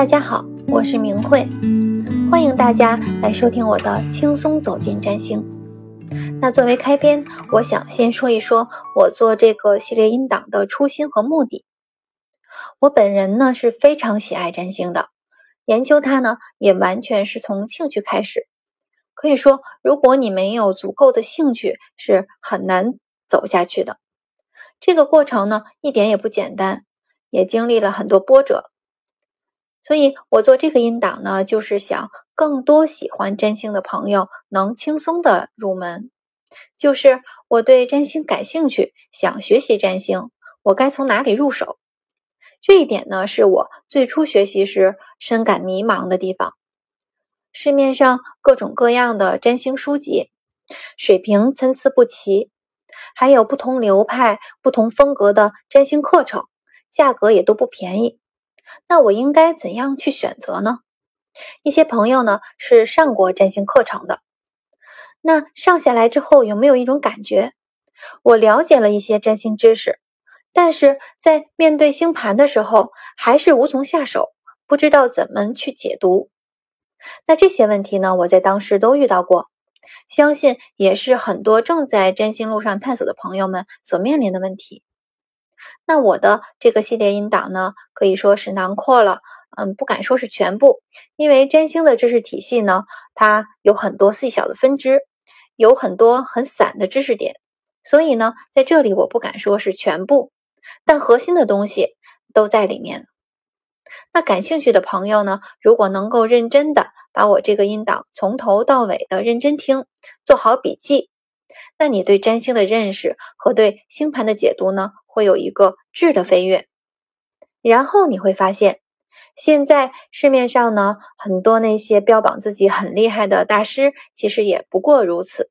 大家好，我是明慧，欢迎大家来收听我的轻松走进占星。那作为开篇，我想先说一说我做这个系列音档的初心和目的。我本人呢是非常喜爱占星的，研究它呢也完全是从兴趣开始。可以说，如果你没有足够的兴趣，是很难走下去的。这个过程呢一点也不简单，也经历了很多波折。所以我做这个音档呢，就是想更多喜欢占星的朋友能轻松的入门。就是我对占星感兴趣，想学习占星，我该从哪里入手？这一点呢，是我最初学习时深感迷茫的地方。市面上各种各样的占星书籍，水平参差不齐，还有不同流派、不同风格的占星课程，价格也都不便宜。那我应该怎样去选择呢？一些朋友呢是上过占星课程的，那上下来之后有没有一种感觉？我了解了一些占星知识，但是在面对星盘的时候还是无从下手，不知道怎么去解读。那这些问题呢，我在当时都遇到过，相信也是很多正在占星路上探索的朋友们所面临的问题。那我的这个系列音档呢，可以说是囊括了，嗯，不敢说是全部，因为占星的知识体系呢，它有很多细小的分支，有很多很散的知识点，所以呢，在这里我不敢说是全部，但核心的东西都在里面。那感兴趣的朋友呢，如果能够认真的把我这个音档从头到尾的认真听，做好笔记，那你对占星的认识和对星盘的解读呢？会有一个质的飞跃，然后你会发现，现在市面上呢，很多那些标榜自己很厉害的大师，其实也不过如此。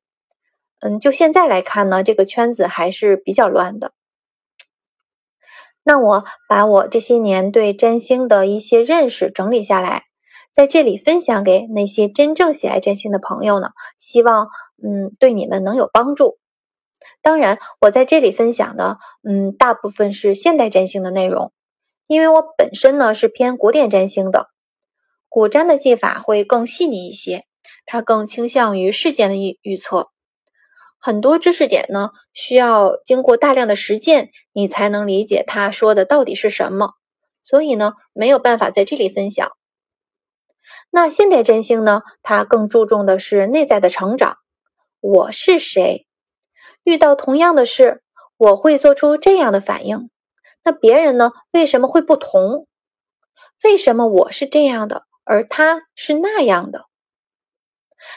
嗯，就现在来看呢，这个圈子还是比较乱的。那我把我这些年对占星的一些认识整理下来，在这里分享给那些真正喜爱占星的朋友呢，希望嗯对你们能有帮助。当然，我在这里分享的，嗯，大部分是现代占星的内容，因为我本身呢是偏古典占星的，古占的技法会更细腻一些，它更倾向于事件的预预测，很多知识点呢需要经过大量的实践，你才能理解他说的到底是什么，所以呢没有办法在这里分享。那现代占星呢，它更注重的是内在的成长，我是谁？遇到同样的事，我会做出这样的反应。那别人呢？为什么会不同？为什么我是这样的，而他是那样的？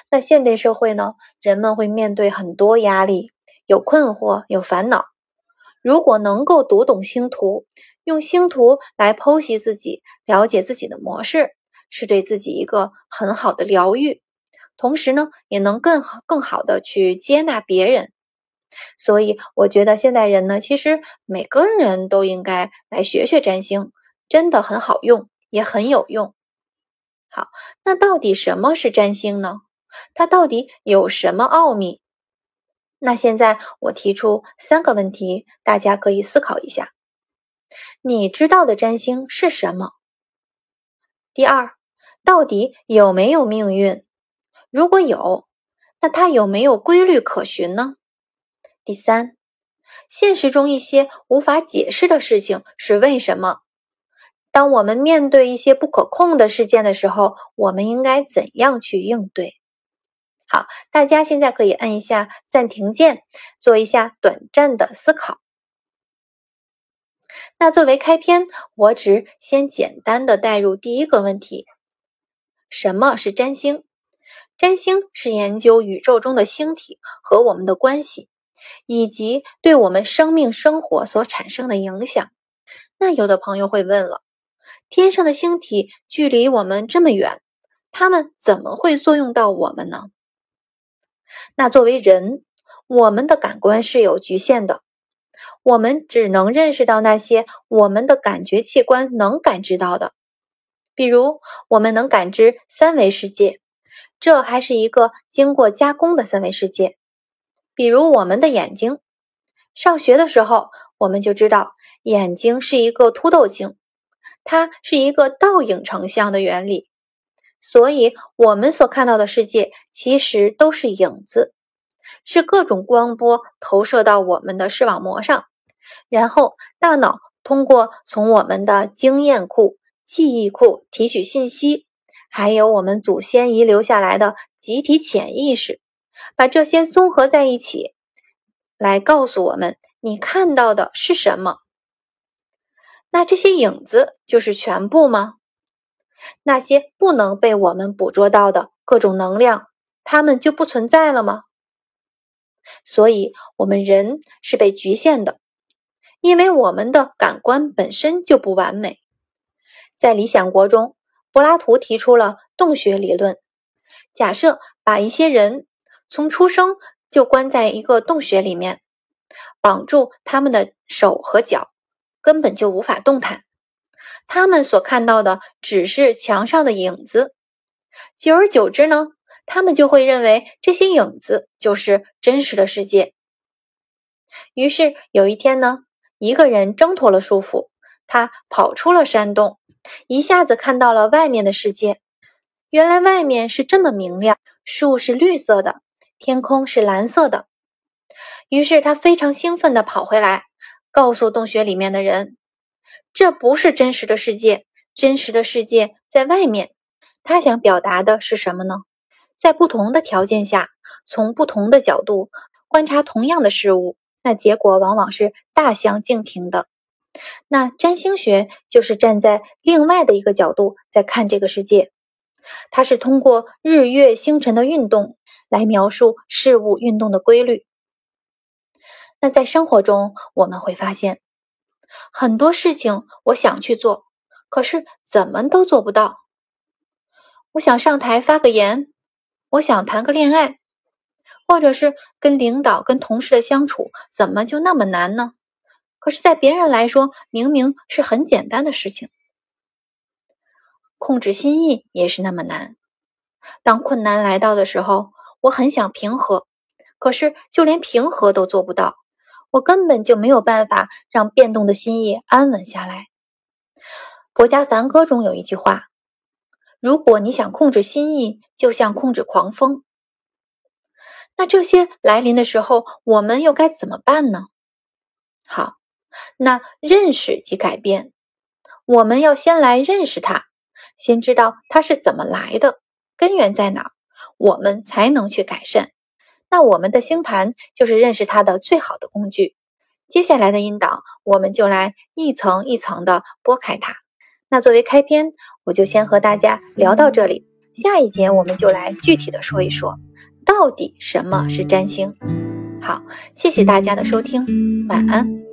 那现代社会呢？人们会面对很多压力，有困惑，有烦恼。如果能够读懂星图，用星图来剖析自己，了解自己的模式，是对自己一个很好的疗愈。同时呢，也能更好、更好的去接纳别人。所以，我觉得现代人呢，其实每个人都应该来学学占星，真的很好用，也很有用。好，那到底什么是占星呢？它到底有什么奥秘？那现在我提出三个问题，大家可以思考一下：你知道的占星是什么？第二，到底有没有命运？如果有，那它有没有规律可循呢？第三，现实中一些无法解释的事情是为什么？当我们面对一些不可控的事件的时候，我们应该怎样去应对？好，大家现在可以按一下暂停键，做一下短暂的思考。那作为开篇，我只先简单的带入第一个问题：什么是占星？占星是研究宇宙中的星体和我们的关系。以及对我们生命生活所产生的影响。那有的朋友会问了：天上的星体距离我们这么远，它们怎么会作用到我们呢？那作为人，我们的感官是有局限的，我们只能认识到那些我们的感觉器官能感知到的。比如，我们能感知三维世界，这还是一个经过加工的三维世界。比如我们的眼睛，上学的时候我们就知道眼睛是一个凸透镜，它是一个倒影成像的原理，所以我们所看到的世界其实都是影子，是各种光波投射到我们的视网膜上，然后大脑通过从我们的经验库、记忆库提取信息，还有我们祖先遗留下来的集体潜意识，把这些综合在一起，来告诉我们你看到的是什么。那这些影子就是全部吗？那些不能被我们捕捉到的各种能量，它们就不存在了吗？所以，我们人是被局限的，因为我们的感官本身就不完美。在《理想国》中，柏拉图提出了洞穴理论，假设把一些人从出生就关在一个洞穴里面，绑住他们的手和脚。根本就无法动弹，他们所看到的只是墙上的影子。久而久之呢，他们就会认为这些影子就是真实的世界。于是有一天呢，一个人挣脱了束缚，他跑出了山洞，一下子看到了外面的世界。原来外面是这么明亮，树是绿色的，天空是蓝色的。于是他非常兴奋地跑回来。告诉洞穴里面的人，这不是真实的世界，真实的世界在外面。他想表达的是什么呢？在不同的条件下，从不同的角度观察同样的事物，那结果往往是大相径庭的。那占星学就是站在另外的一个角度在看这个世界，它是通过日月星辰的运动来描述事物运动的规律。那在生活中，我们会发现很多事情，我想去做，可是怎么都做不到。我想上台发个言，我想谈个恋爱，或者是跟领导、跟同事的相处，怎么就那么难呢？可是，在别人来说，明明是很简单的事情。控制心意也是那么难。当困难来到的时候，我很想平和，可是就连平和都做不到。我根本就没有办法让变动的心意安稳下来。《家梵歌》中有一句话：“如果你想控制心意，就像控制狂风。”那这些来临的时候，我们又该怎么办呢？好，那认识即改变。我们要先来认识它，先知道它是怎么来的，根源在哪儿，我们才能去改善。那我们的星盘就是认识它的最好的工具。接下来的引导，我们就来一层一层的剥开它。那作为开篇，我就先和大家聊到这里。下一节我们就来具体的说一说，到底什么是占星。好，谢谢大家的收听，晚安。